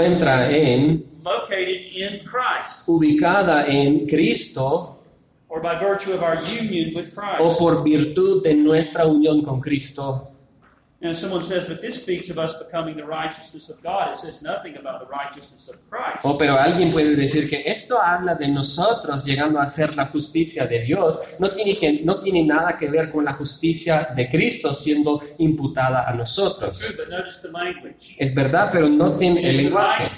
encuentra en, located in Christ, ubicada en Cristo or by virtue of our union with o Christ. por virtud de nuestra unión con Cristo. And someone says, but this speaks of us becoming the righteousness of God. It says nothing about the righteousness of Christ. O pero alguien puede decir que esto habla de nosotros llegando a ser la justicia de Dios. No tiene, que, no tiene nada que ver con la justicia de Cristo siendo imputada a nosotros. True, but notice the language. Es verdad, pero no tiene It el lenguaje.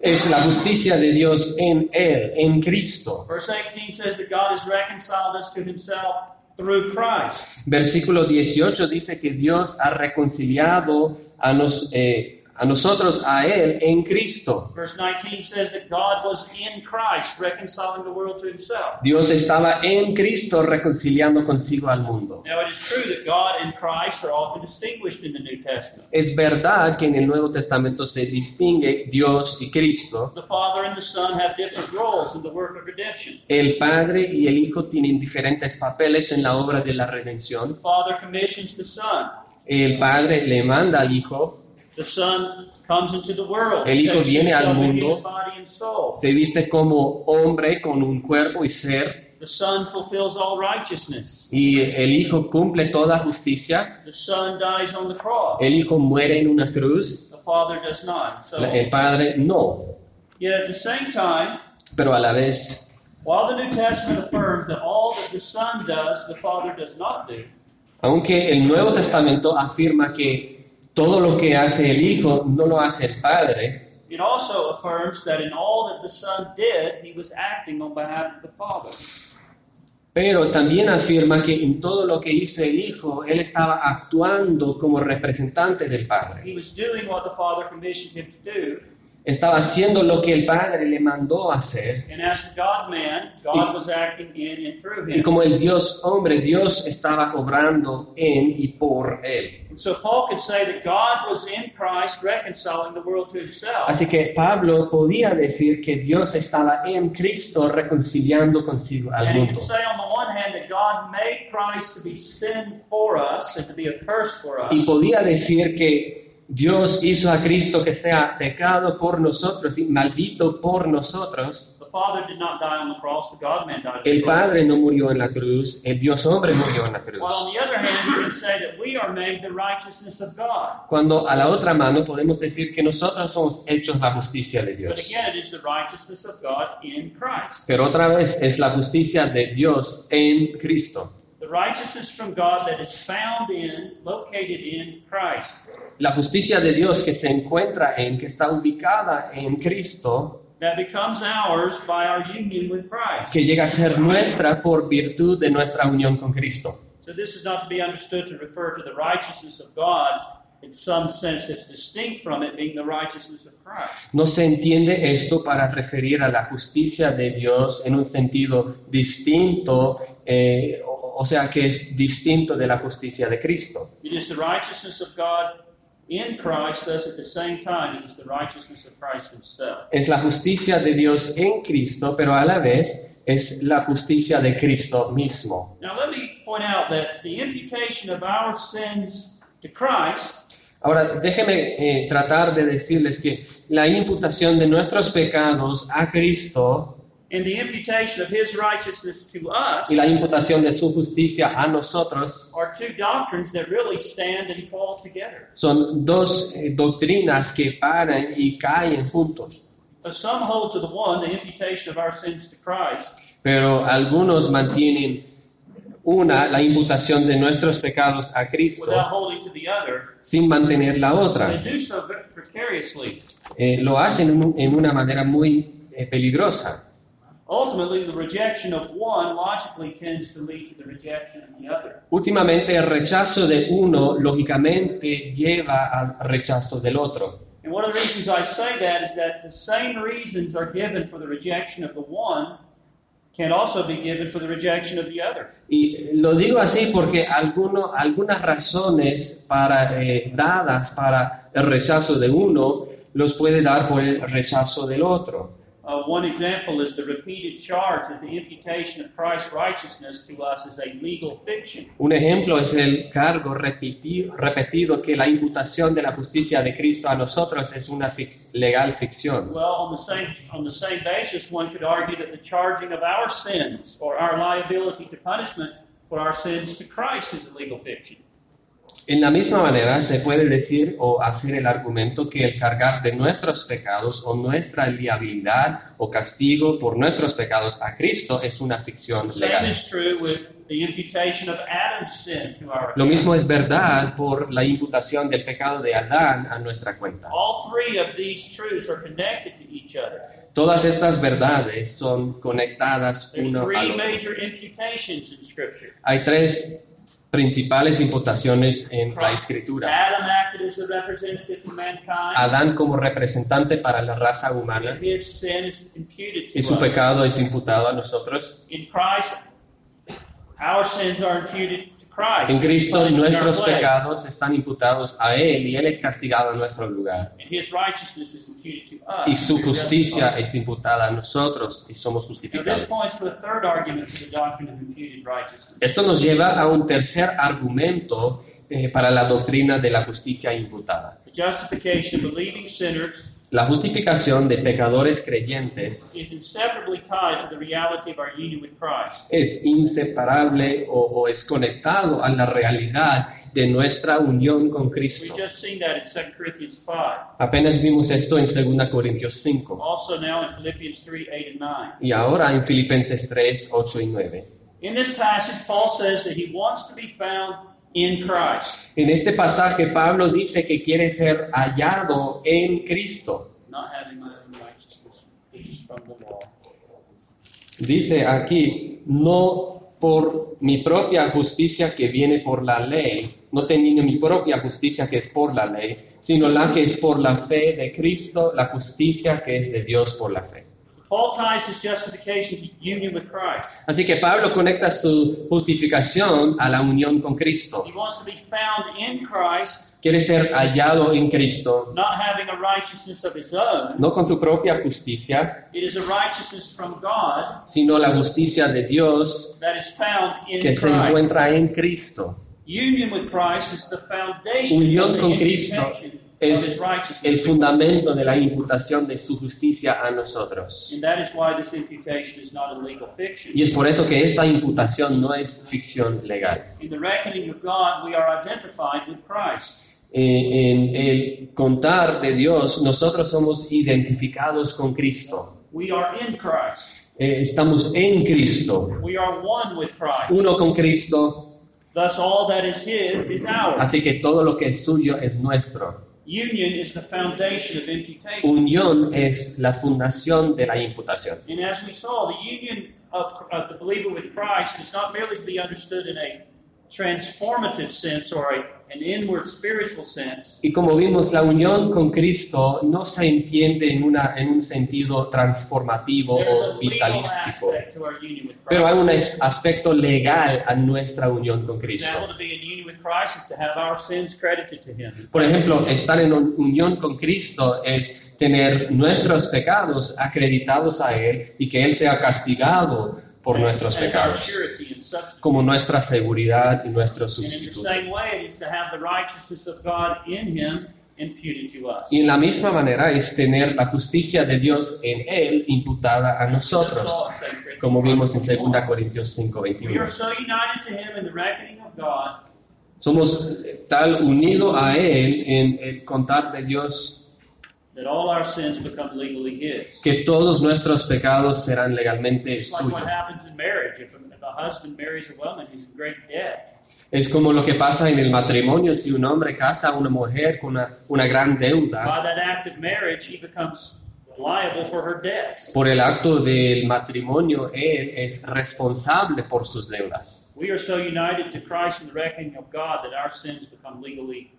Es la justicia de Dios en Él, en Cristo. Verse 18 says that God has reconciled us to Himself through Christ. Versículo 18 dice que Dios ha reconciliado a, nos- eh, a nosotros, a Él, en Cristo. Verse 19 says that God was in Christ, reconciling the world to Himself. Dios estaba en Cristo reconciliando consigo al mundo. Now, it is true that God and Christ are often distinguished in the New Testament. Es verdad que en el Nuevo Testamento se distingue Dios y Cristo. The Father and the Son have different roles in the work of redemption. El Padre y el Hijo tienen diferentes papeles en la obra de la redención. The Father commissions the Son. El Padre le manda al Hijo, The Son comes into the world. El Hijo viene al mundo. se viste como hombre con un cuerpo y ser, The Son fulfills all righteousness. y el Hijo cumple toda justicia. The Son dies on the cross. El Hijo muere en una cruz, The Father does not. So, la- el Padre no. yet at the same time, Pero a la vez, while the New Testament affirms that all that the Son does, the Father does not do, aunque el Nuevo Testamento afirma que todo lo que hace el Hijo no lo hace el Padre, it also affirms that in all that the Son did, he was acting on behalf of the Father. Pero también afirma que en todo lo que hizo el Hijo, Él estaba actuando como representante del Padre. He was doing what the Father commissioned him to do, Estaba haciendo lo que el Padre le mandó hacer. Y como el Dios hombre, Dios estaba obrando en y por Él. Así que Pablo podía decir que Dios estaba en Cristo reconciliando consigo al mundo. Y podía decir que Dios hizo a Cristo que sea pecado por nosotros y maldito por nosotros. El. Padre no murió en la cruz, el Dios hombre murió en la cruz. Cuando a la otra mano podemos decir que nosotros somos hechos la justicia de Dios. Pero otra vez es la justicia de Dios en Cristo. The righteousness from God that is found in, located in Christ. La justicia de Dios que se encuentra en, que está ubicada en Cristo, That becomes ours by our union with Christ. que llega a ser nuestra por virtud de nuestra unión con Cristo. So this is not to be understood to refer to the righteousness of God in some sense that's distinct from it being the righteousness of Christ. No se entiende esto para referir a la justicia de Dios en un sentido distinto, eh, o, sea, que es distinto de la justicia de Cristo. It is the righteousness of God in Christ, thus at the same time it is the righteousness of Christ himself. Es la justicia de Dios en Cristo, pero a la vez es la justicia de Cristo mismo. Now let me point out that the imputation of our sins to Christ Ahora, déjeme eh, tratar de decirles que la imputación de nuestros pecados a Cristo and the imputation of his righteousness to us y la imputación de su justicia a nosotros are two doctrines that really stand and fall together. son dos eh, doctrinas que paran y caen juntos. But some hold to the one, the imputation of our sins to Christ, Pero algunos mantienen una, la imputación de nuestros pecados a Cristo, without holding to the other. sin mantener la They otra. do so very precariously. Eh, lo hacen en, un- en una manera muy eh, peligrosa. Últimamente el rechazo de uno lógicamente lleva al rechazo del otro. And one of the reasons I say that is that the same reasons are given for the rejection of the one can also be given for the rejection of the other. Y lo digo así porque alguno- algunas razones para, eh, dadas para el rechazo de uno los puede dar por el rechazo del otro. Uh, one example is the repeated charge that the imputation of Christ's righteousness to us is a legal fiction. Un ejemplo es el cargo repeti- repetido que la imputación de la justicia de Cristo a nosotros es una fix- legal ficción. Well, on the same on the same basis, one could argue that the charging of our sins or our liability to punishment for our sins to Christ is a legal fiction. En la misma manera se puede decir o hacer el argumento que el cargar de nuestros pecados o nuestra liabilidad o castigo por nuestros pecados a Cristo es una ficción legal. Lo mismo es verdad por la imputación del pecado de Adán a nuestra cuenta. All three of these truths are connected to each other. Todas estas verdades son conectadas imputations in Scripture. Hay tres principales imputaciones en la escritura. Adán como representante para la raza humana y su pecado es imputado a nosotros. En Cristo nuestros pecados están imputados a Él y Él es castigado en nuestro lugar. Y su justicia es imputada a nosotros y somos justificados. Esto nos lleva a un tercer argumento eh, para la doctrina de la justicia imputada. La justificación de pecadores creyentes es inseparable o, o es conectado a la realidad de nuestra unión con Cristo. just seen that in 2 Corinthians 5. Apenas vimos esto en 2 Corintios 5 Also now in Philippians 3, 8, and 9. y ahora en Filipenses 3, 8 y 9. In this passage, Paul says that he wants to be found in Christ, En este pasaje Pablo dice que quiere ser hallado en Cristo. not having my own righteousness, which is from the law. Dice aquí, no por mi propia justicia que viene por la ley, no teniendo mi propia justicia que es por la ley, sino la que es por la fe de Cristo, la justicia que es de Dios por la fe. Así que Pablo conecta su justificación a la unión con Cristo. He wants to be found in Christ, Quiere ser hallado en Cristo, not having a righteousness of his own. no con su propia justicia, It is a righteousness from God sino la justicia de Dios that is found in que se encuentra en Cristo. Union with Christ is the foundation Unión of the con Cristo es el fundamento de la imputación de su justicia a nosotros. Y es por eso que esta imputación no es ficción legal. Eh, en el contar de Dios, nosotros somos identificados con Cristo. We are in Christ. Eh, estamos en Cristo, We are one with Christ. uno con Cristo, Thus, all that is His is ours. así que todo lo que es suyo es nuestro. Union is the foundation of imputation. Unión es la fundación de la imputación. And as we saw, the union of, of the believer with Christ is not merely to be understood in a transformative sense or a, an inward spiritual sense, Y como vimos, la unión con Cristo no se entiende en, una, en un sentido transformativo o vitalístico, pero hay un aspecto legal a nuestra unión con Cristo. Por ejemplo, estar en un- unión con Cristo es tener nuestros pecados acreditados a Él y que Él sea castigado por nuestros pecados, como nuestra seguridad y nuestro sustituto. Y en la misma manera es tener la justicia de Dios en Él imputada a nosotros, in 2 Corinthians como vimos en 5. 2 Corintios 5, We are 21. so united to Him in the reckoning of God Somos tal unido a Él en el contar de Dios that all our sins become legally His. que todos nuestros pecados serán legalmente suyos. what happens in marriage. If a, if a husband marries a woman, he's in great debt. Es como lo que pasa en el matrimonio si un hombre casa a una mujer con una, una gran deuda. By that act of marriage, he becomes liable for her debts. Por el acto del matrimonio, él es responsable por sus deudas. We are so united to Christ in the reckoning of God that our sins become legally.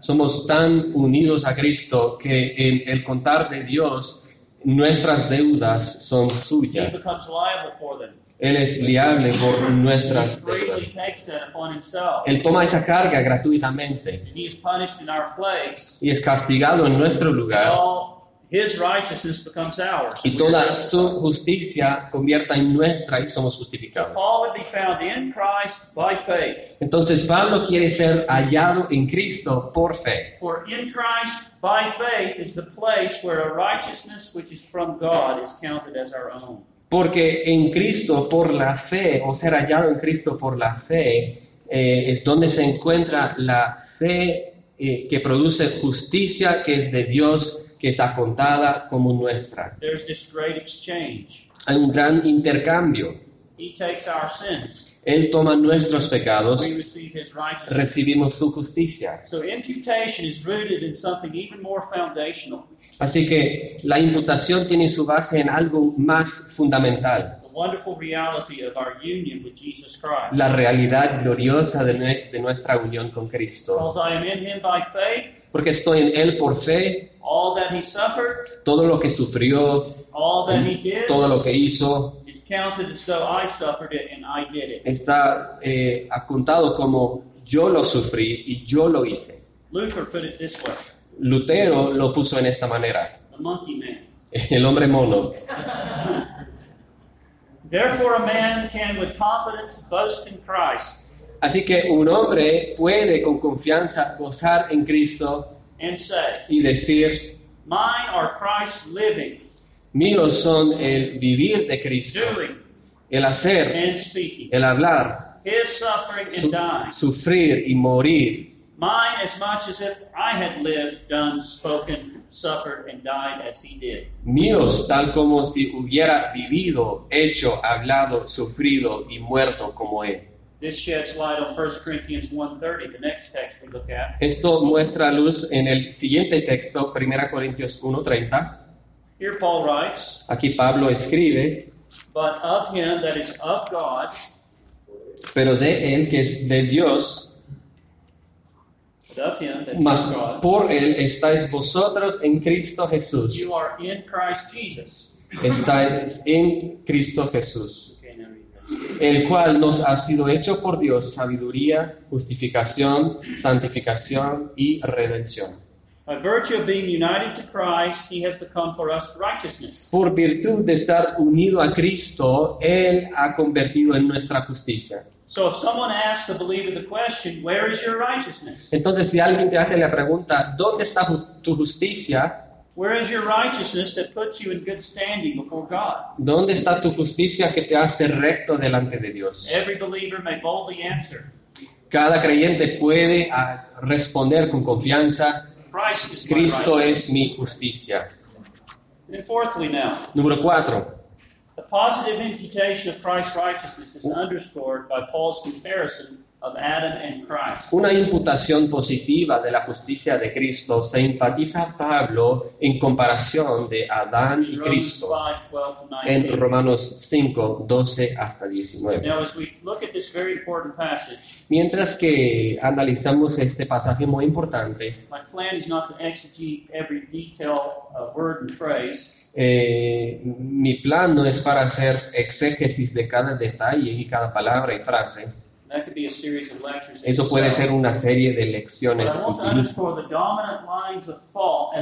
Somos tan unidos a Cristo que en el contar de Dios, nuestras deudas son suyas. Él es liable por nuestras deudas. Él toma esa carga gratuitamente y es castigado en nuestro lugar. His righteousness becomes ours. y toda su justicia convierta en nuestra y somos justificados. Paul would be found in Christ by faith. Entonces Pablo quiere ser hallado en Cristo por fe, For in Christ by faith is the place where a righteousness which is from God is counted as our own. porque en Cristo por la fe, o ser hallado en Cristo por la fe, eh, es donde se encuentra la fe eh, que produce justicia que es de Dios, que es acontada como nuestra. There's this great exchange. Hay un gran intercambio. He takes our sins. Él toma nuestros pecados, We receive his righteousness. recibimos su justicia. So imputation is rooted in something even more foundational. Así que la imputación tiene su base en algo más fundamental, The wonderful reality of our union with Jesus Christ. la realidad gloriosa de, de nuestra unión con Cristo. Because I am in him by faith, Porque estoy en Él por fe, all that he suffered, todo lo que sufrió, all that he did, todo lo que hizo, is counted as though I suffered it and I did it. está eh, apuntado como yo lo sufrí y yo lo hice. Luther put it this way Lutero lo puso en esta manera, the monkey man. el hombre mono. Therefore, a man can with confidence boast in Christ Así que un hombre puede con confianza gozar en Cristo and say, y decir, Mine are Christ's living, míos son el vivir de Cristo, doing, el hacer, and speaking, el hablar, his suffering su- and dying. sufrir y morir. Mine as much as if I had lived, done, spoken, suffered, and died as he did. Míos tal como si hubiera vivido, hecho, hablado, sufrido y muerto como Él. This sheds light on 1 Corinthians 1.30, the next text we look at. Esto muestra luz en el siguiente texto, 1 Corintios 1.30. Here Paul writes, Aquí Pablo escribe, But of him that is of God, pero de Él que es de Dios, but of him that is mas por Él estáis vosotros en Cristo Jesús. you are in Christ Jesus. Estáis en Cristo Jesús, el cual nos ha sido hecho por Dios sabiduría, justificación, santificación y redención. By virtue of being united to Christ, he has become for us righteousness. Por virtud de estar unido a Cristo, Él ha convertido en nuestra justicia. So if someone asks the believer the question, Where is your righteousness? Entonces, si alguien te hace la pregunta, ¿dónde está tu justicia? Where is your righteousness that puts you in good standing before God? ¿Dónde está tu justicia que te hace recto delante de Dios? Every believer may boldly answer, Cada creyente puede ah, responder con confianza, Christ is my Cristo righteousness. es mi justicia. Número cuatro, the positive imputation of Christ's righteousness is underscored by Paul's comparison of Adam and Christ. una imputación positiva de la justicia de Cristo se enfatiza Pablo en comparación de Adán y Cristo 5, 12 to en 19. Romanos 5, 12 hasta 19. Now, as we look at this very important passage, Mientras que analizamos este pasaje muy importante, my plan is not to exegete every detail of word and phrase, eh, mi plan no es para hacer exégesis de cada detalle y cada palabra y frase. That could be a series of lectures. in Eso puede ser una serie de lecciones en sí the of.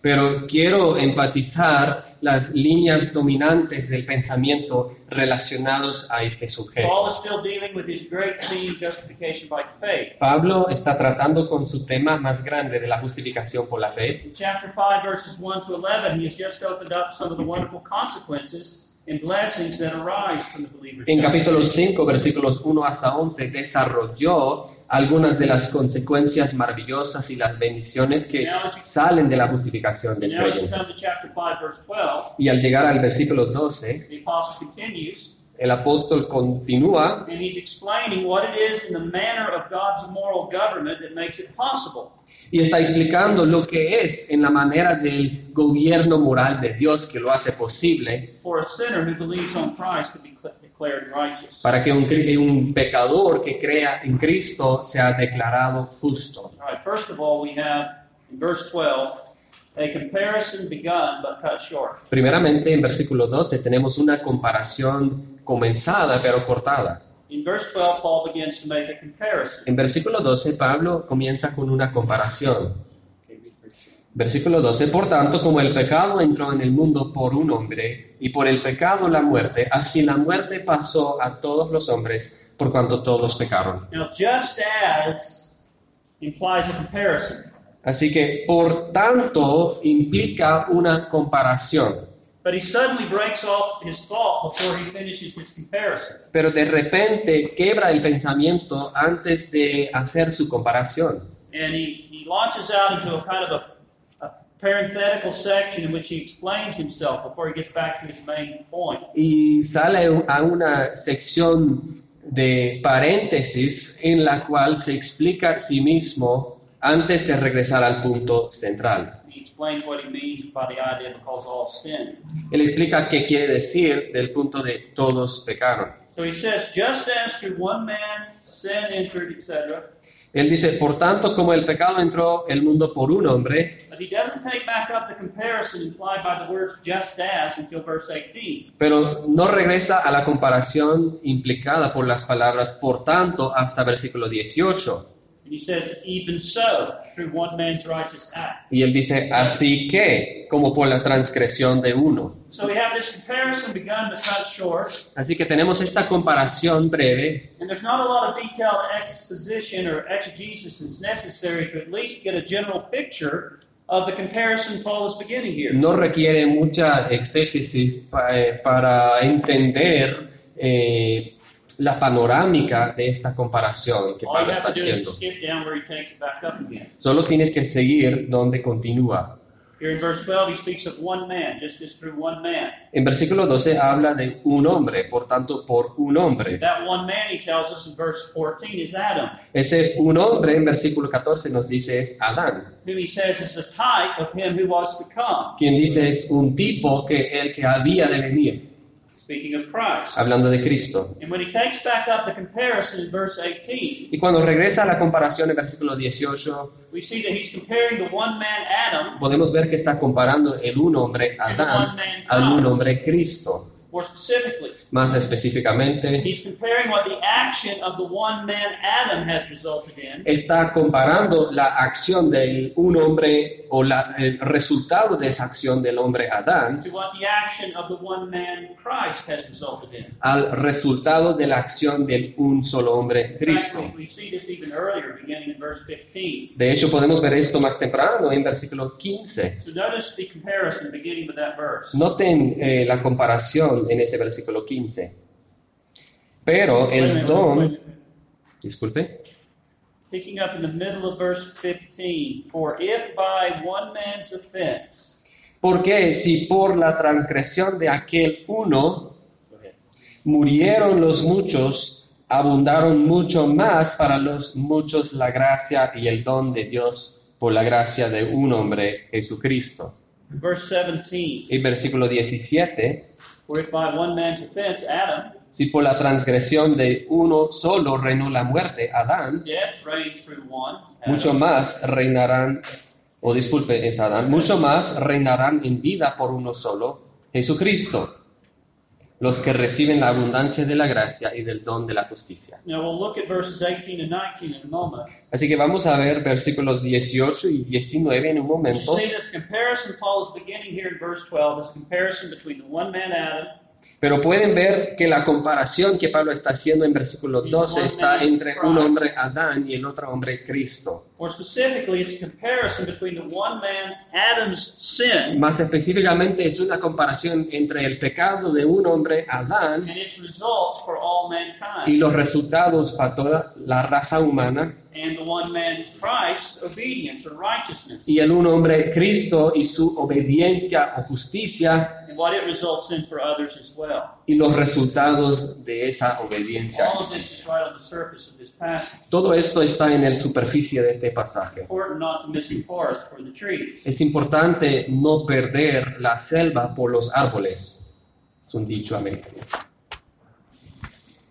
Pero quiero enfatizar las líneas dominantes del pensamiento relacionados a este sujeto. Paul is still dealing with his great theme, justification by faith. Pablo está tratando con su tema más grande de la justificación por la fe. In chapter 5, verses 1 to 11, he has just opened up some of the wonderful consequences and blessings that arise from the believer's En capítulo justification. 5, versículos 1 hasta 11, desarrolló algunas de las consecuencias maravillosas y las bendiciones que salen de la justificación del creyente. come to chapter 5, verse 12, Y al llegar al versículo 12, the apostle continues, el apóstol continúa and he's explaining what it is in the manner of God's moral government that makes it possible y está explicando lo que es en la manera del gobierno moral de Dios que lo hace posible for a sinner who believes on Christ to be cl- declared righteous. para que un pecador que crea en Cristo sea declarado justo. All right, first of all, we have in verse 12 Primeramente, en versículo 12 tenemos una comparación comenzada pero cortada. In verse 12, Paul begins to make a comparison. En versículo 12, Pablo comienza con una comparación. Okay, read verse 12. Versículo 12, por tanto, como el pecado entró en el mundo por un hombre, y por el pecado la muerte, así la muerte pasó a todos los hombres, por cuanto todos pecaron. Now, just as implies a comparison. Así que, por tanto, implica una comparación. But he suddenly breaks off his thought before he finishes his comparison. Pero de repente quebra el pensamiento antes de hacer su comparación. And he, he launches out into a kind of a, a parenthetical section in which he explains himself before he gets back to his main point. Y sale a una sección de paréntesis en la cual se explica a sí mismo antes de regresar al punto central. Él explica qué quiere decir del punto de todos pecaron. Él dice, por tanto, como el pecado entró el mundo por un hombre, But he doesn't take back up the comparison implied by the words just as until verse 18. pero no regresa a la comparación implicada por las palabras por tanto hasta versículo 18. And he says, even so, through one man's righteous act. Y él dice, así que, como por la transgresión de uno. So we have this comparison begun to cut short, Así que tenemos esta comparación breve and there's not a lot of detailed exposition or exegesis is necessary to at least get a general picture of the comparison Paul is beginning here. no requiere mucha exégesis eh, para entender eh, la panorámica de esta comparación que Pablo está haciendo. Solo tienes que seguir donde continúa. Here in verse 12, he speaks of one man, just as through one man. En versículo 12 habla de un hombre, por tanto, por un hombre. That one man, he tells us in verse 14, is Adam, Ese un hombre en versículo 14 nos dice es Adán, whom he says is a type of him who was to come, quien dice es un tipo que el que había de venir, speaking of Christ. hablando de Cristo. And when he takes back up the comparison in verse 18, Y cuando regresa a la comparación en versículo 18, we see that he's comparing the one man Adam, podemos ver que está comparando el un hombre Adán al un hombre Cristo. More specifically. Más específicamente, He's comparing what the action of the one man Adam has resulted in está comparando la acción del un hombre o la- el resultado de esa acción del hombre Adán to what the action of the one man Christ has resulted in. al resultado de la acción del un solo hombre Cristo. fact, we see this even earlier, beginning in verse 15. De hecho, podemos ver esto más temprano en versículo 15. So notice the comparison beginning with that verse. Noten eh, la comparación en ese versículo 15. Pero el don, disculpe, Picking up in the middle of verse 15. For if by one man's offense, porque si por la transgresión de aquel uno murieron los muchos, abundaron mucho más para los muchos la gracia y el don de Dios por la gracia de un hombre, Jesucristo. Verse 17. Y versículo 17, For if by one man's offense, Adam, si por la transgresión de uno solo reinó la muerte, Adán, mucho más reinarán, o disculpe, es Adán, mucho más reinarán en vida por uno solo, Jesucristo, los que reciben la abundancia de la gracia y del don de la justicia. Now we'll look at verses 18 and 19 in a moment. Así que vamos a ver versículos 18 y 19 en un momento. See that the comparison Paul is beginning here in verse 12 is a comparison between the one man Adam Pero pueden ver que la comparación que Pablo está haciendo en versículo 12 está entre un hombre Adán y el otro hombre Cristo. Más específicamente es una comparación entre el pecado de un hombre Adán y los resultados para toda la raza humana y el un hombre Cristo y su obediencia o justicia and what it results in for others as well. y los resultados de esa obediencia. y All of this justicia. is right on the surface of this passage. Todo esto está en la superficie de este pasaje. Important not to miss the forest for the trees. Es importante no perder la selva por los árboles. Es un dicho americano.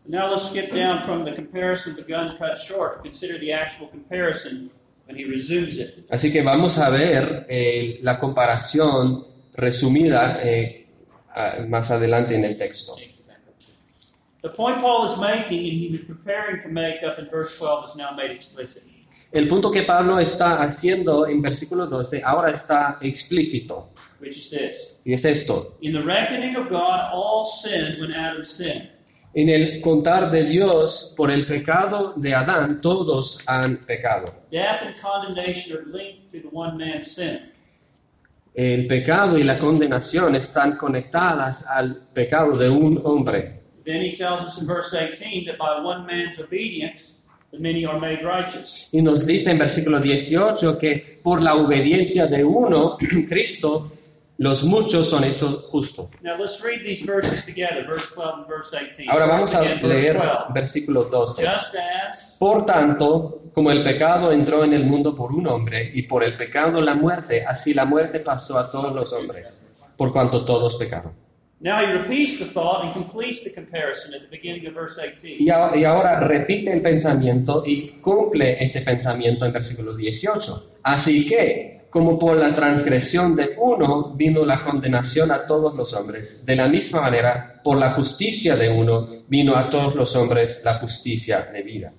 Now let's skip down from the comparison begun cut short consider the actual comparison when he resumes it. Así que vamos a ver eh, la comparación resumida eh, más adelante en el texto. The point Paul is making and he was preparing to make up in verse 12 is now made explicit. El punto que Pablo está haciendo en versículo 12 ahora está explícito. which is this. Y es esto. In the reckoning of God, all sinned when Adam sinned. En el contar de Dios por el pecado de Adán, todos han pecado. El pecado y la condenación están conectadas al pecado de un hombre. Then he tells us in verse 18 that by one man's obedience, the many are made righteous. Y nos dice en versículo 18 que por la obediencia de uno, Cristo, los muchos son hechos justos. Now let's read these verses together, verse 12 and verse 18. Ahora vamos a leer 12. versículo 12. Just as Por tanto, como el pecado entró en el mundo por un hombre y por el pecado la muerte, así la muerte pasó a todos los hombres, por cuanto todos pecaron. Now he repeats the thought and completes the comparison at the beginning of verse 18. Y, a- y ahora repite el pensamiento y cumple ese pensamiento en versículo 18. Así que, como por la transgresión de uno vino la condenación a todos los hombres, de la misma manera, por la justicia de uno vino a todos los hombres la justicia de vida,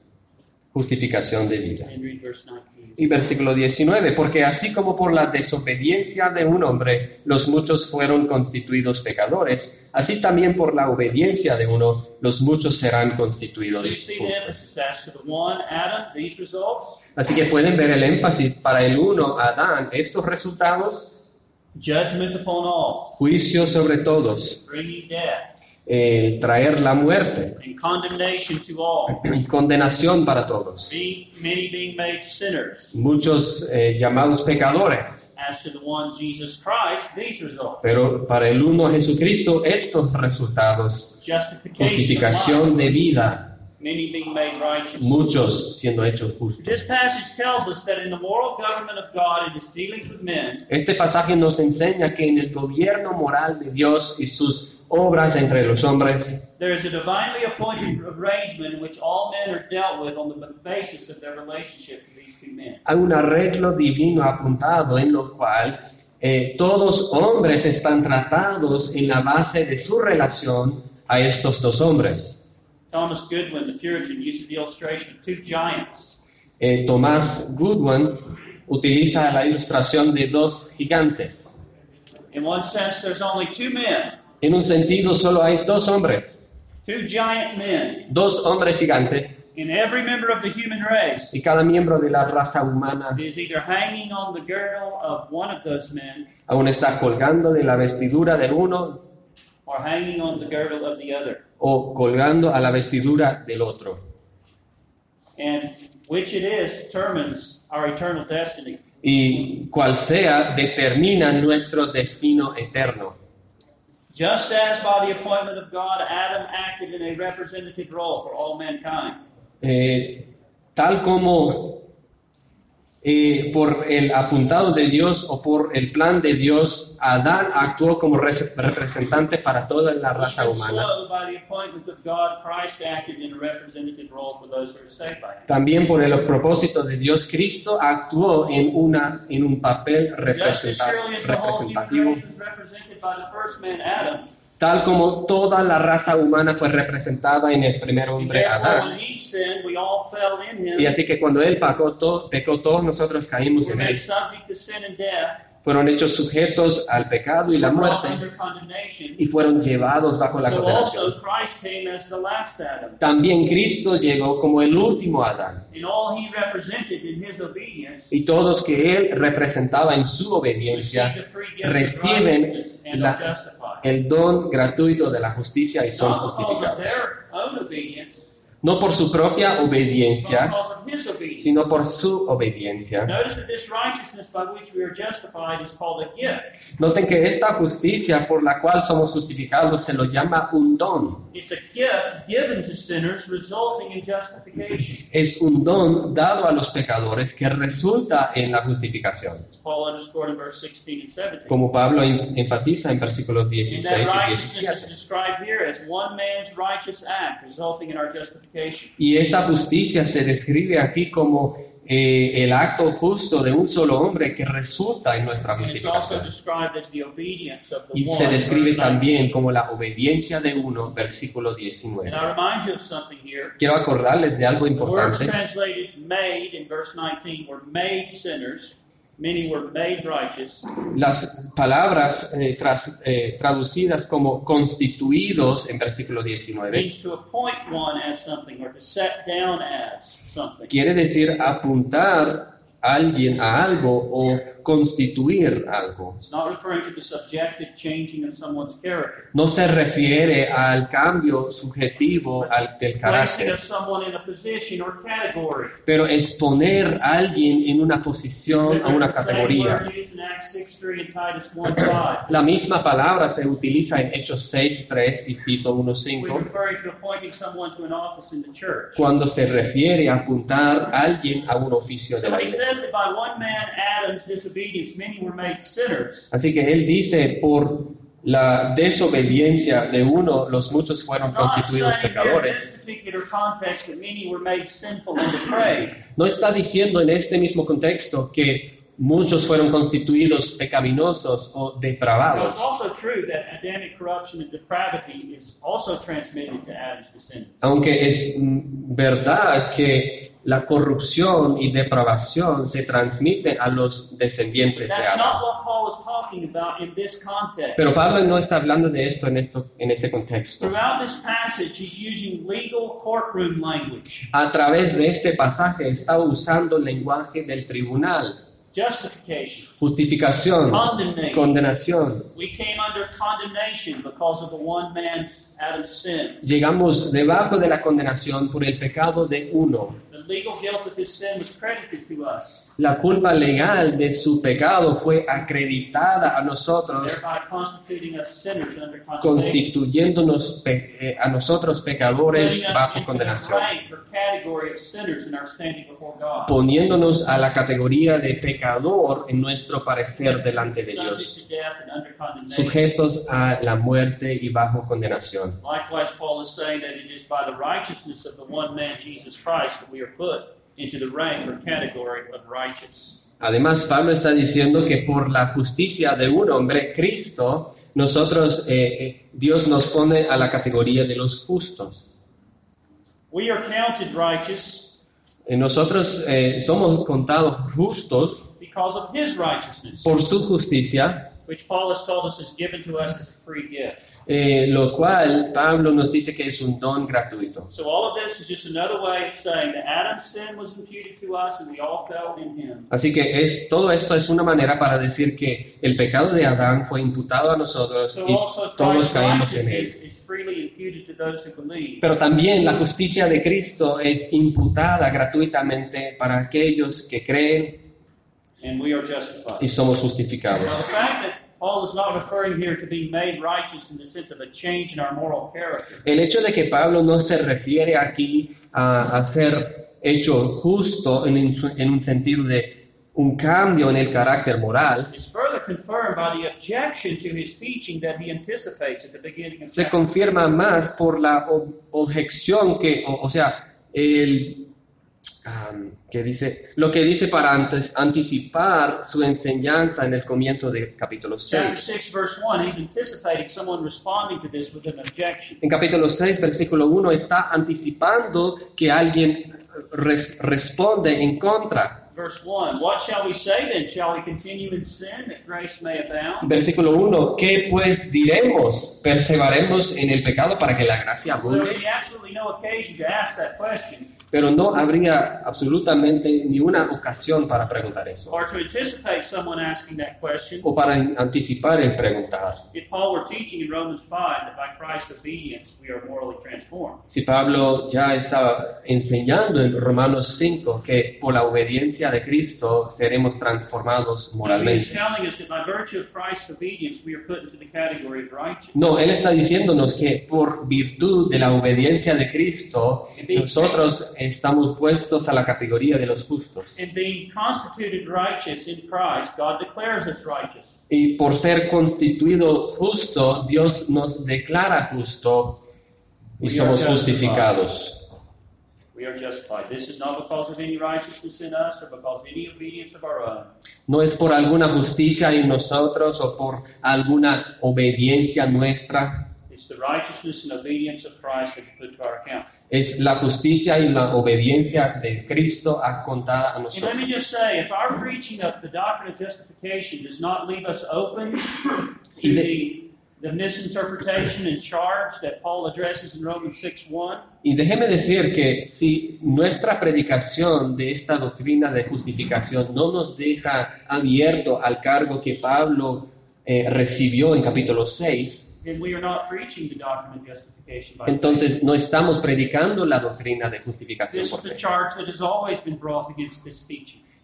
justificación de vida. And read verse 19. Y versículo 19, porque así como por la desobediencia de un hombre los muchos fueron constituidos pecadores, así también por la obediencia de uno los muchos serán Do constituidos justos. Así que pueden ver el énfasis para el uno, Adán, estos resultados, Judgment upon all, juicio sobre todos, el traer la muerte and condemnation to all, y condenación para todos, being, many being made sinners. muchos eh, llamados pecadores, As to the one Jesus Christ, these results. pero para el uno Jesucristo estos resultados justificación de vida, many being made righteous. muchos siendo hechos This justos. passage tells us that in the moral government of God and his dealings with men, Este pasaje nos enseña que en el gobierno moral de Dios y sus obras entre los hombres, there is a divinely appointed arrangement in which all men are dealt with on the basis of their relationship to these two men. hay un arreglo divino apuntado en lo cual eh, todos hombres están tratados en la base de su relación a estos dos hombres. Thomas Goodwin, the Puritan, uses the illustration of two giants. Eh, Tomás Goodwin utiliza la ilustración de dos gigantes. In one sense, there's only two men, En un sentido, solo hay dos hombres, two giant men, dos hombres gigantes, and every member of the human race y cada miembro de la raza humana is either hanging on the girdle of one of those men aún está colgando de la vestidura del uno or hanging on the girdle of the other. o colgando a la vestidura del otro. And which it is determines our eternal destiny. Y cual sea, determina nuestro destino eterno. Just as by the appointment of God, Adam acted in a representative role for all mankind. Eh, tal como eh, por el apuntado de Dios o por el plan de Dios, Adán actuó como res- representante para toda la raza humana. También por el propósito de Dios, Cristo actuó en, una, en un papel representativo, tal como toda la raza humana fue representada en el primer hombre Adán. Y así que cuando Él pecó, to- pecó, todos nosotros caímos en Él. Fueron hechos sujetos al pecado y la muerte y fueron llevados bajo la condenación. También Cristo llegó como el último Adán. And all he represented in his obedience Y todos que Él representaba en su obediencia reciben la- el don gratuito de la justicia y son justificados. No por su propia obediencia, sino por su obediencia. Noten que esta justicia por la cual somos justificados se lo llama un don. It's a gift given to sinners resulting in justification. Es un don dado a los pecadores que resulta en la justificación. Paul underscored in verse 16 and 17. Como Pablo en- enfatiza en versículos And 16 that y righteousness is 17. Y esa justicia se describe aquí como eh, el acto justo de un solo hombre que resulta en nuestra justificación. described as the obedience of the Y se describe verse 19. también como la obediencia de uno, versículo 19. And I remind you of something here. Quiero acordarles de algo importante. Translated made in verse 19 were made sinners, many were made righteous. Las palabras eh, tras- eh, traducidas como constituidos en versículo 19 means to appoint one as something or to set down as something. quiere decir apuntar alguien a algo o constituir algo. No se refiere al cambio subjetivo al, del carácter, pero es poner a alguien en una posición, a una categoría. word used in Acts 6 3 and Titus 1 5. La misma palabra se utiliza en Hechos 6, 3 y Tito 1, We're 5 referring to appointing someone to an office in the church. cuando se refiere a apuntar a alguien a un oficio de la iglesia. Says that by one man, Adam's disobedience, many were made sinners. Así que él dice, por la desobediencia de uno, los muchos fueron constituidos pecadores. No está diciendo en este mismo contexto que muchos fueron constituidos pecaminosos o depravados, also true that Adamic corruption and depravity is also transmitted to Adam's descendants. aunque es mm, verdad que la corrupción y depravación se transmiten a los descendientes de Adán. what Paul is talking about in this context. Pero Pablo no está hablando de esto en, esto, en este contexto. Throughout this passage, he's using legal courtroom language, A través de este pasaje está usando el lenguaje del tribunal, justificación, condemnation. condenación. We came under condemnation because of the one man's Adam's sin. Llegamos debajo de la condenación por el pecado de uno. The legal guilt of his sin was credited to us, La culpa legal de su pecado fue acreditada a nosotros, constituyéndonos eh, a nosotros pecadores bajo condenación, poniéndonos a la categoría de pecador en nuestro parecer delante de Dios, sujetos a la muerte y bajo condenación. Put into the rank or category of righteous. Además, Pablo está diciendo que por la justicia de un hombre, Cristo, nosotros, eh, eh, Dios nos pone a la categoría de los justos. We are counted righteous Eh, Nosotros eh, somos contados justos because of his righteousness, por su justicia, which Paul has told us is given to us as a free gift. eh, lo cual Pablo nos dice que es un don gratuito. So all of this is just another way of saying that Adam's sin was imputed to us and we all fell in him. Así que es, todo esto es una manera para decir que el pecado de Adán fue imputado a nosotros So y also todos caímos en él. is freely imputed to those who believe. Pero también la justicia de Cristo es imputada gratuitamente para aquellos que creen And we are justified. y somos justificados. Now, the fact that Paul is not referring here to being made righteous in the sense of a change in our moral character El hecho de que Pablo no se refiere aquí a, a ser hecho justo en, un- en un sentido de un cambio en el carácter moral, is further confirmed by the objection to his teaching that he anticipates at the beginning of se confirma más por la ob- objeción que, o, o sea, el am, que dice, lo que dice para antes, anticipar su enseñanza en el comienzo del capítulo Chapter 6. 6, verse 1, he's anticipating someone responding to this with an objection. En capítulo 6, versículo 1, está anticipando que alguien res- responde en contra. Verse 1, What shall we say then? Shall we continue in sin that grace may abound? Versículo 1, ¿qué pues diremos? ¿Perseveraremos en el pecado para que la gracia There would abunde? be absolutely no occasion to ask that question Pero no habría absolutamente ni una ocasión para preguntar eso, or to anticipate someone asking that question o para anticipar el preguntar. if Paul were teaching in Romans 5 that by Christ's obedience we are morally transformed. Si Pablo ya estaba enseñando en Romanos 5 que por la obediencia de Cristo seremos transformados moralmente. No, Él está diciéndonos que por virtud de la obediencia de Cristo, nosotros estamos puestos a la categoría de los justos. Y por ser constituido justo, Dios nos declara justo y We somos are justified. justificados. we are justified. This is not because of any righteousness in us or because of any obedience of our own. No es por alguna justicia en nosotros o por alguna obediencia nuestra, It's the righteousness and obedience of Christ which is put to our account. es la justicia y la obediencia de Cristo contada a And let me nosotros. just say, if our preaching of the doctrine of justification does not leave us open to Y de- the, the misinterpretation and charge that Paul addresses in Romans 6 1, Y déjeme decir que si nuestra predicación de esta doctrina de justificación no nos deja abierto al cargo que Pablo eh, recibió en capítulo 6, then we are not preaching the doctrine of justification by faith. entonces no estamos predicando la doctrina de justificación This por fe.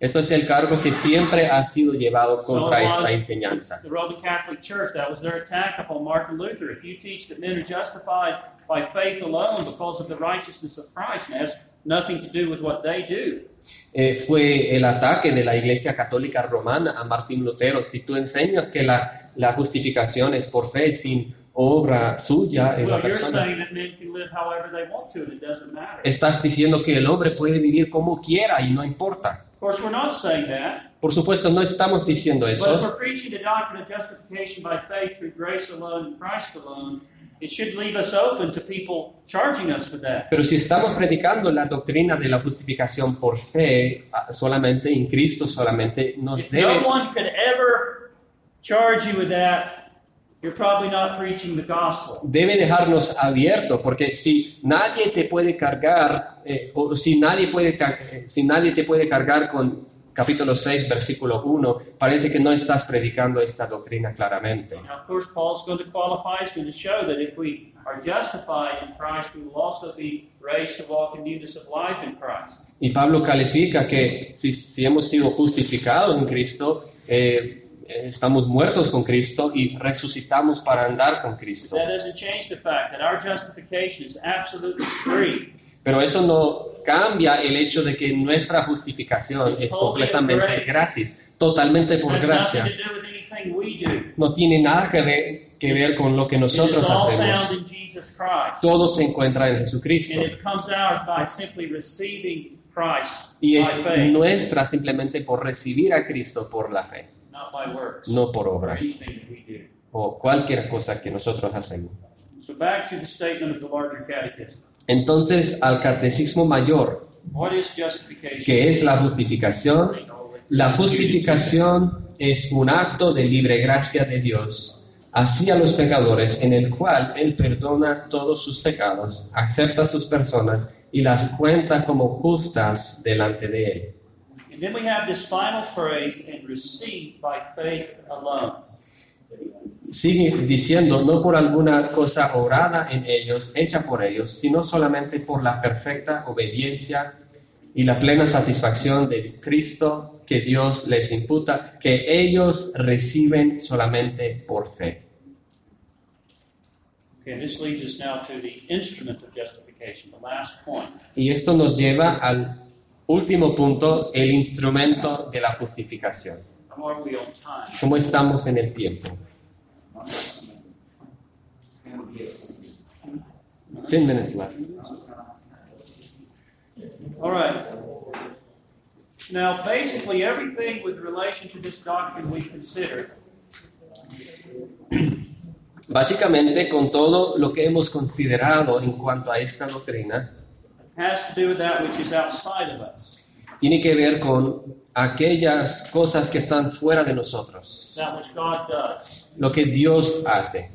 Esto es el cargo que siempre ha sido llevado contra esta enseñanza. the Roman Catholic Church. That was their attack upon Martin Luther. If you teach that men are justified by faith alone because of the righteousness of Christ, and has nothing to do with what they do. Eh, fue el ataque de la Iglesia Católica Romana a Martín Lutero. Si tú enseñas que la, la justificación es por fe sin obra suya en la Well, persona, estás diciendo que el hombre puede vivir como quiera y no importa. Of course, we're not saying that. Por supuesto, no estamos diciendo But if eso, we're preaching the doctrine of justification by faith through grace alone and Christ alone, it should leave us open to people charging us with that. pero si estamos predicando la doctrina de la justificación por fe ah, solamente en Cristo, solamente nos If debe no one could ever charge you with that, you're probably not preaching the gospel. debe dejarnos abierto, porque si nadie te puede cargar, eh, o si nadie puede, eh, si nadie te puede cargar con capítulo 6, versículo 1, parece que no estás predicando esta doctrina claramente. Now, of course, Paul's going to qualify, he's going to show that if we are justified in Christ, we will also be raised to walk in newness of life in Christ. Y Pablo califica que si, si hemos sido justificados en Cristo, eh, estamos muertos con Cristo y resucitamos para andar con Cristo. That doesn't change the fact that our justification is absolutely free. Pero eso no cambia el hecho de que nuestra justificación es completamente gratis, totalmente por gracia. No tiene nada que ver, que ver con lo que nosotros hacemos. Todo se encuentra en Jesucristo. Y es nuestra simplemente por recibir a Cristo por la fe. No por or obras o cualquier cosa que nosotros hacemos. So back to the statement of the larger catechism. Entonces, al catecismo mayor, What is justification? que es la justificación, la justificación es un acto de libre gracia de Dios hacia los pecadores en el cual Él perdona todos sus pecados, acepta a sus personas y las cuenta como justas delante de Él. And then we have this final phrase, and received by faith alone. Sigue diciendo, no por alguna cosa orada en ellos, hecha por ellos, sino solamente por la perfecta obediencia y la plena satisfacción de Cristo que Dios les imputa, que ellos reciben solamente por fe. Okay, this leads us now to the instrument of justification, the last point. Y esto nos lleva al último punto, el instrumento de la justificación. How are we on time? ¿Cómo estamos en el tiempo? 10 minutes left. All right. Now, basically, everything with relation to this doctrine we considered Básicamente, con todo lo que hemos considerado en cuanto a esta doctrina, has to do with that which is outside of us, tiene que ver con aquellas cosas que están fuera de nosotros, that which God does. lo que Dios hace.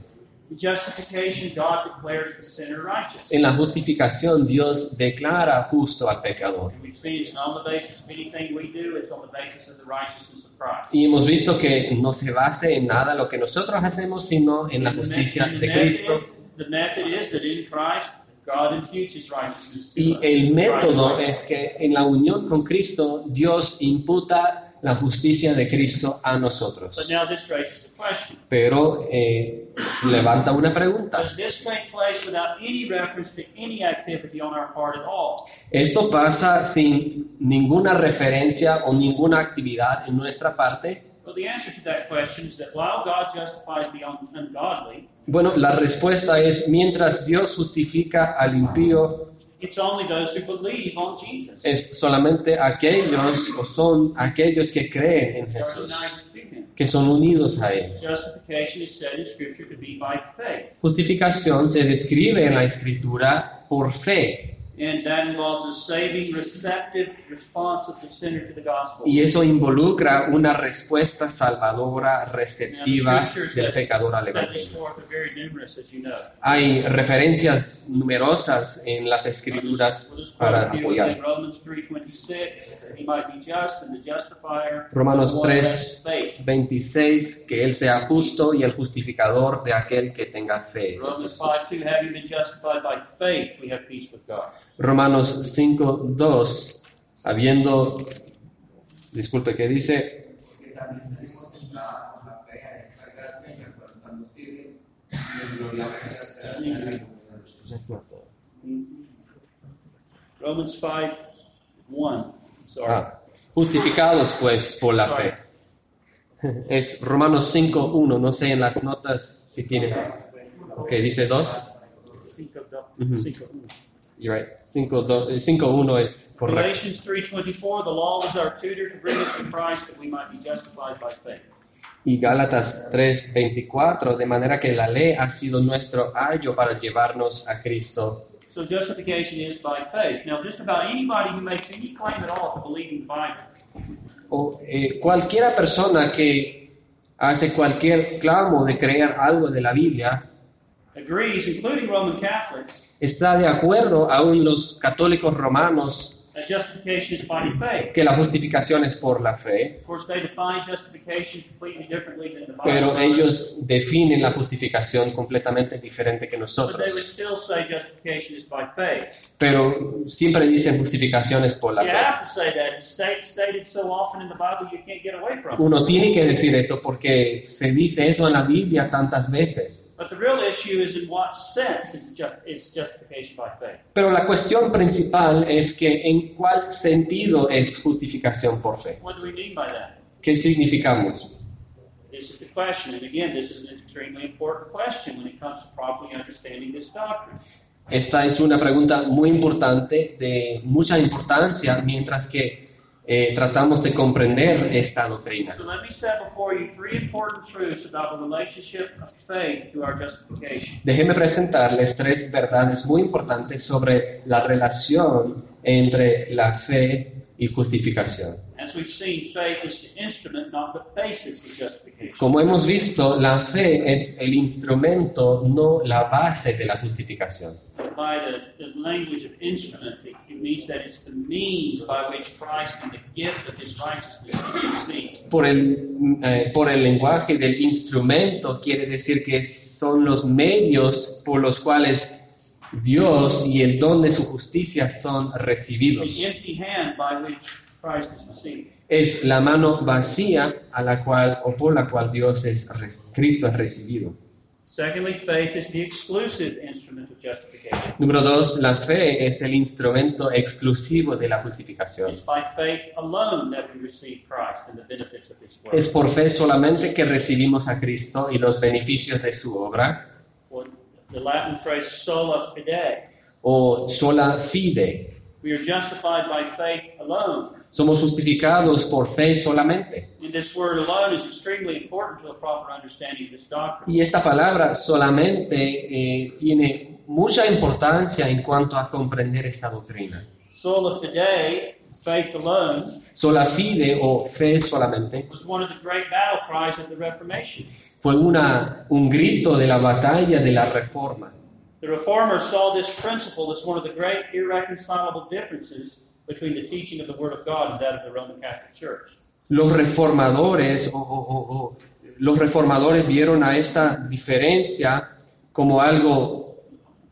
In justification, God declares the sinner righteous. En la justificación, Dios declara justo al pecador. And we've seen it's not on the basis of anything we do, it's on the basis of the righteousness of Christ. Y hemos visto que no se base en nada lo que nosotros hacemos, sino en la justicia de Cristo. Y el método es que en la unión con Cristo, Dios imputa la justicia de Cristo a nosotros. Pero eh, levanta una pregunta. Does this take place without any reference to any activity on our part at all? ¿Esto pasa sin ninguna referencia o ninguna actividad en nuestra parte? Well, the answer to that question is that while God justifies the un- ungodly, Bueno, la respuesta es, mientras Dios justifica al impío, It's only those who believe on Jesus. Es solamente aquellos o son aquellos que creen en Jesús, que son unidos a Él. Justification is said in Scripture to be by faith. Justificación se describe en la escritura por fe And that involves a saving, receptive response of the sinner to the gospel. y eso involucra una respuesta salvadora, receptiva del pecador al Evangelio. Hay referencias numerosas en las escrituras We'll just para apoyar. again. Romans 3.26, that he might be just and the justifier Romanos of one who 3, has faith. 26, que Él sea justo y el justificador de aquel que tenga fe. Romans 5.2, having been justified by faith, we have peace with God. Romanos 5, 2, habiendo, disculpe, que dice... Romans 5, 1. Sorry. Ah, justificados pues por la fe. Es Romanos 5, 1. No sé en las notas si tiene. Ok, dice 2. 5, 2. You're right. 5.1 es correcto. Galatians 3.24, the law was our tutor to bring us to Christ that we might be justified by faith. Y Gálatas 3.24, de manera que la ley ha sido nuestro ayo para llevarnos a Cristo. So justification is by faith. Now, just about anybody who makes any claim at all to believing the Bible O eh, cualquiera persona que hace cualquier clamo de creer algo de la Biblia agrees, including Roman Catholics, está de acuerdo, aún los católicos romanos, that justification is by faith. que la justificación es por la fe, Of course, they define justification completely differently than the Bible. pero ellos definen la justificación completamente diferente que But they would nosotros. still say justification is by faith. Pero siempre dicen justificación es por la You fe. have to say that. It's state, stated so often in the Bible you can't get away from it. Uno tiene que decir eso porque se dice eso en la Biblia tantas veces. But the real issue is in what sense is, just, is justification by faith. Pero la cuestión principal es que en cuál sentido es justificación por fe. What do we mean by that? ¿Qué significamos? This is the question. And again, this is an extremely important question when it comes to properly understanding this doctrine. Esta es una pregunta muy importante, de mucha importancia, mientras que eh, tratamos de comprender esta doctrina. So let me set before you three important truths about the relationship of faith to our justification. Déjenme presentarles tres verdades muy importantes sobre la relación entre la fe y justificación. As we've seen, faith is the instrument, not the basis of justification. Como hemos visto, la fe es el instrumento, no la base de la justificación. By the, the language of instrument, it, it means that it's the means by which Christ and the gift of his righteousness can be received. Por el, eh, por el lenguaje del instrumento quiere decir que son los medios por los cuales Dios y el don de su justicia son recibidos. Es la mano vacía a la cual o por la cual Dios es Cristo es recibido. Secondly, faith is the exclusive instrument of justification. Número dos, la fe es el instrumento exclusivo de la justificación. It's by faith alone that we receive Christ and the benefits of His work. Es por fe solamente que recibimos a Cristo y los beneficios de su obra, Or the Latin phrase sola fide. o sola fide. We are justified by faith alone. Somos justificados por fe solamente. And this word alone is extremely important to a proper understanding of this doctrine. Y esta palabra solamente eh, tiene mucha importancia en cuanto a comprender esta doctrina. Sola fide, faith alone, Sola fide o fe solamente was one of the great battle cries of the Reformation. fue una, un grito de la batalla de la reforma. The Reformers saw this principle as one of the great irreconcilable differences between the teaching of the Word of God and that of the Roman Catholic Church. Los reformadores, o- o- o- o- los reformadores vieron a esta diferencia como algo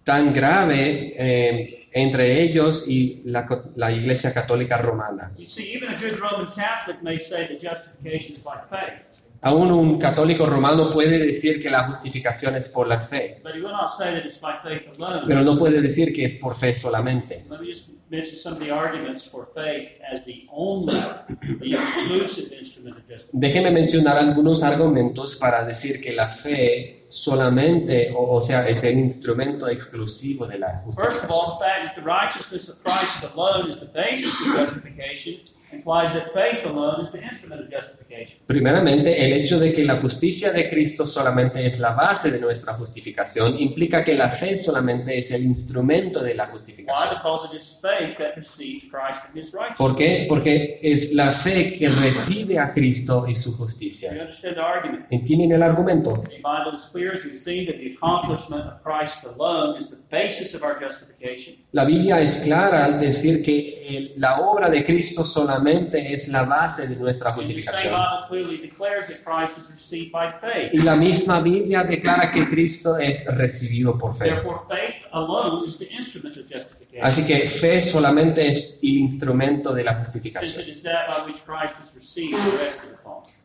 tan grave eh, entre ellos y la, la Iglesia Católica Romana. You see, even a good Roman Catholic may say that justification is by faith, Aún un católico romano puede decir que la justificación es por la fe, pero no puede decir que es por fe solamente. Déjeme mencionar algunos argumentos para decir que la fe solamente, o, o sea, es el instrumento exclusivo de la justificación. Primeramente, el hecho de que la justicia de Cristo solamente es la base de nuestra justificación implica que la fe solamente es el instrumento de la justificación. ¿Por qué? Porque es la fe que recibe a Cristo y su justicia. ¿Entienden el argumento? La Biblia es clara al decir que el- la obra de Cristo solamente es la base de nuestra justificación. Y la misma Biblia declara que Cristo es recibido por fe. Así que fe solamente es el instrumento de la justificación.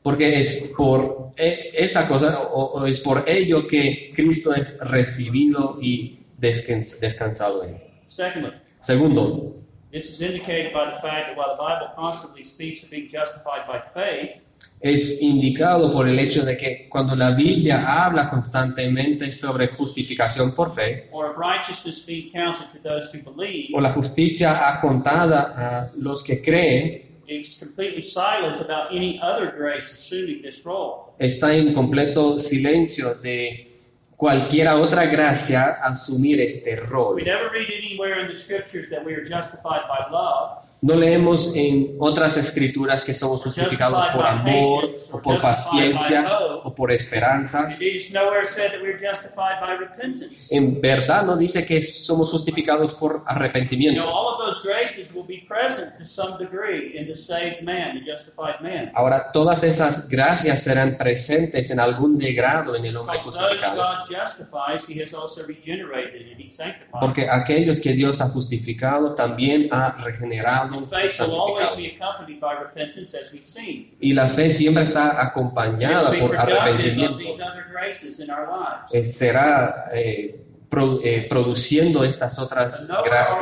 Porque es por e- esa cosa, o, o es por ello que Cristo es recibido y descans- descansado en. Secondly, Segundo, this is indicated by the fact that while the Bible constantly speaks of being justified by faith, es indicado por el hecho de que cuando la Biblia habla constantemente sobre justificación por fe, or of righteousness being counted to those who believe, o la justicia acontada a los que creen, it's completely silent about any other grace assuming this role. está en completo silencio de cualquier otra gracia asumir este We rol. never read anywhere in the scriptures that we are justified by love, No leemos en otras escrituras que somos justificados por amor, o por paciencia, o por esperanza. En verdad no dice que somos justificados por arrepentimiento. Ahora, todas esas gracias serán presentes en algún degrado en el hombre justificado. Porque aquellos que Dios ha justificado también ha regenerado And y faith will always santificado. be accompanied by repentance, as we've seen. Y la fe siempre está acompañada por arrepentimiento. Eh, será eh, pro- eh, produciendo estas otras gracias.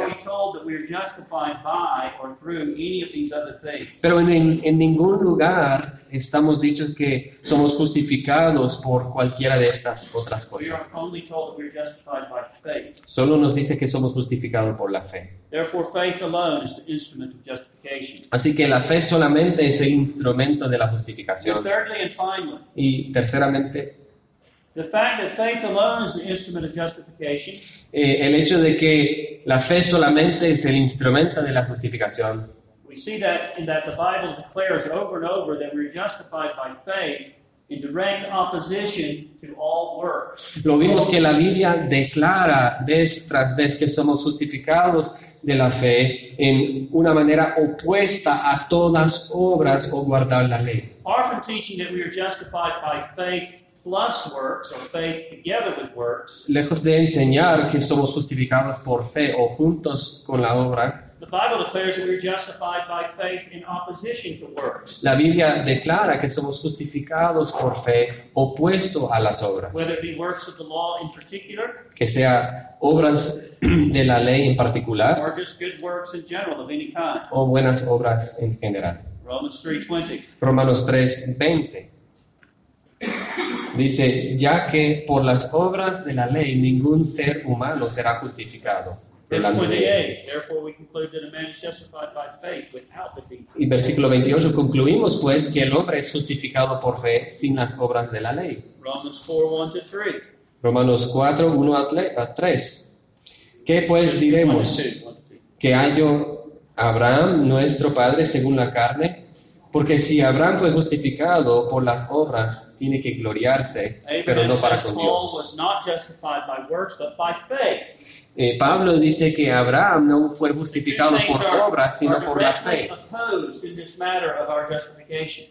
Pero en, en- ningún lugar estamos dichos que somos justificados por cualquiera de estas otras cosas. are only told that we are justified by faith. Solo nos dice que somos justificados por la fe. Así que la fe solamente es el instrumento de la justificación. Y terceramente, the fact that faith alone is the instrument of justification eh, el hecho de que la fe solamente es el instrumento de la justificación. We see that in that the Bible declares over and over that we're justified by faith in direct opposition to all works. Lo vimos que la Biblia declara vez tras vez que somos justificados de la fe en una manera opuesta a todas obras o guardar la ley. From teaching that we are justified by faith plus works or faith together with works, Lejos de enseñar que somos justificados por fe o juntos con la obra, the Bible declares that we're justified by faith in opposition to works. la Biblia declara que somos justificados por fe opuesto a las obras, Whether it be works of the law in particular que sea obras de la ley en particular or just good works in general of any kind. o buenas obras en general. Romans 3:20. Romanos 3:20 dice, ya que por las obras de la ley ningún ser humano será justificado Verse delante de él. 28. Therefore we conclude that a man is justified by faith without the deeds. Y versículo 28, concluimos pues que el hombre es justificado por fe sin las obras de la ley. Romans 4 1 to 3. Romanos 4, 1 a tle- a 3. ¿Qué pues diremos? 1 to 2, 1 to 2. ¿Que hallo Abraham, nuestro padre, según la carne? Porque si Abraham fue justificado por las obras, tiene que gloriarse, pero Abraham no para con Dios. was not justified by works, but by faith. Eh, Pablo dice que Abraham no fue justificado por are- obras, sino por la fe.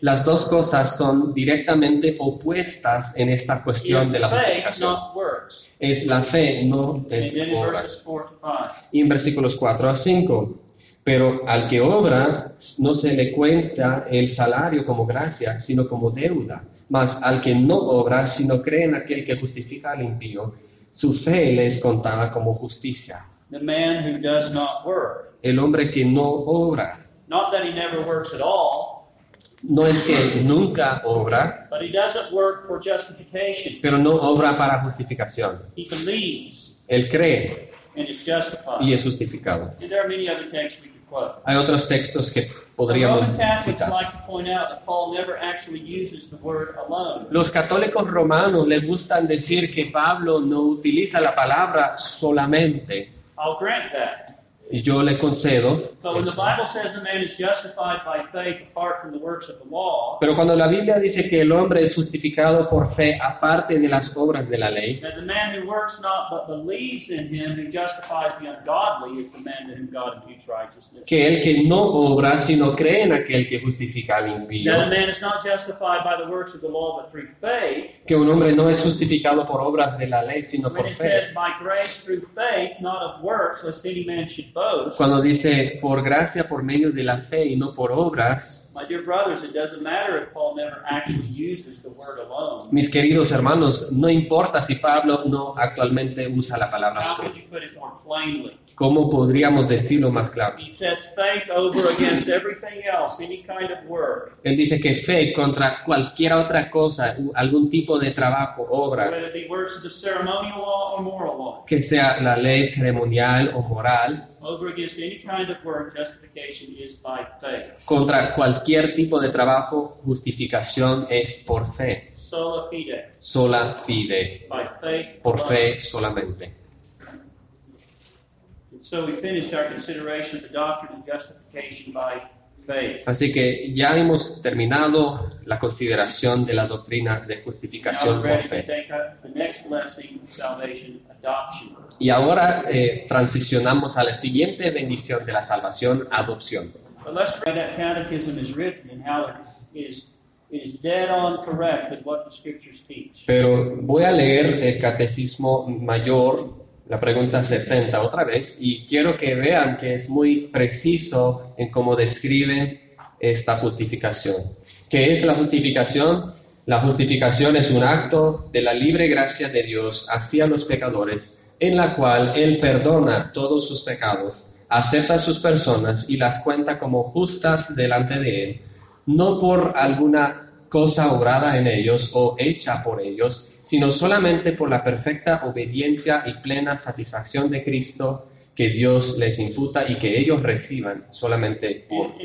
Las dos cosas son directamente opuestas en esta cuestión de la If justificación. works. Es la fe, no es then in obra. verses 4 to 5. Y en versículos 4 a 5. Pero al que obra no se le cuenta el salario como gracia, sino como deuda. Mas al que no obra, sino cree en aquel que justifica al impío, su fe le es contada como justicia. The man who does not work el hombre que no obra. Not that he never works at all, No es que nunca obra, but he doesn't work for justification. pero no obra para justificación. He believes Él cree. Y es justificado. And there are many other texts we could quote. Hay otros textos que podríamos citar. Los católicos romanos les gustan decir que Pablo no utiliza la palabra solamente. Yo le concedo. But when the eso. Bible says a man is justified by faith apart from the works of the law, Pero cuando la Biblia dice que el hombre es justificado por fe aparte de las obras de la ley, que el que no obra, sino cree en aquel que justifica al impío, que un hombre no es justificado por obras de la ley, sino por fe. Cuando dice por gracia, por medio de la fe y no por obras, My dear brothers, it doesn't matter if Paul never actually uses the word alone. mis queridos hermanos, no importa si Pablo no actualmente usa la palabra solo. ¿Cómo podríamos decirlo más claro? He sets faith over against everything else, any kind of work, Él dice que fe contra cualquier otra cosa, algún tipo de trabajo, obra, que sea la ley ceremonial o moral, over against any kind of work, justification is by faith. contra cualquier tipo de trabajo, justificación es por fe, Sola fide, sola fide, by faith. por fe solamente. And so we finished our consideration of the doctrine of justification by Así que ya hemos terminado la consideración de la doctrina de justificación por fe. Y ahora eh, transicionamos a la siguiente bendición de la salvación, adopción. But let's read that catechism is written and how it is, is, is dead on correct with what the scriptures teach. Pero voy a leer el catecismo mayor, la pregunta 70 otra vez, y quiero que vean que es muy preciso en cómo describe esta justificación. ¿Qué es la justificación? La justificación es un acto de la libre gracia de Dios hacia los pecadores, en la cual Él perdona todos sus pecados, acepta a sus personas y las cuenta como justas delante de Él, no por alguna cosa obrada en ellos o hecha por ellos, sino solamente por la perfecta obediencia y plena satisfacción de Cristo que Dios les imputa y que ellos reciban solamente por. Y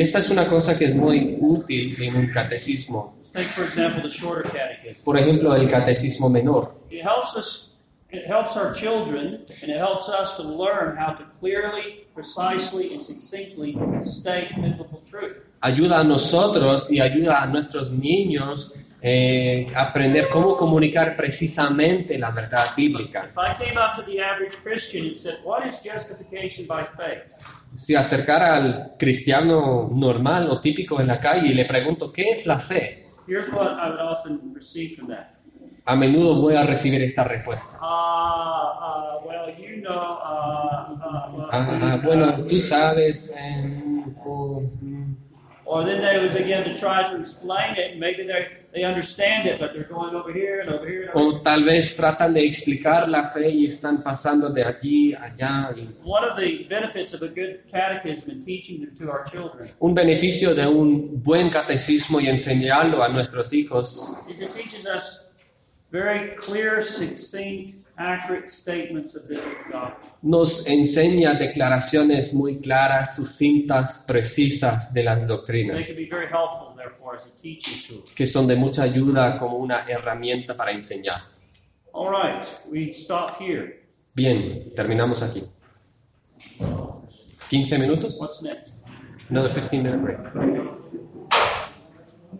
esta es una cosa que es muy útil en un catecismo. Take, for example, the shorter catechism. Por ejemplo, el catecismo menor. It helps us, it helps our children, and it helps us to learn how to clearly, precisely, and succinctly state biblical truth. Ayuda a nosotros y ayuda a nuestros niños eh, a aprender cómo comunicar precisamente la verdad bíblica. Si acercara al cristiano normal o típico en la calle y le pregunto, ¿qué es la fe? Here's what I would often receive from that. A menudo voy a recibir esta respuesta. Ah, bueno, tú sabes. eh, o, mm, Or then they would begin to try to explain it, and maybe they they understand it, but they're going over here and over here. And over o tal vez tratan de explicar la fe y están pasando de allí a allá. One of the benefits of a good catechism and teaching it to our children Un beneficio de un buen catecismo y enseñarlo a nuestros hijos is it teaches us very clear, succinct, accurate statements of biblical doctrine. nos enseña declaraciones muy claras, sucintas, precisas de las doctrinas, que son de mucha ayuda como una herramienta para enseñar. All right, we stop here. Bien, terminamos aquí. ¿15 minutos? What's next? Another 15 minute break.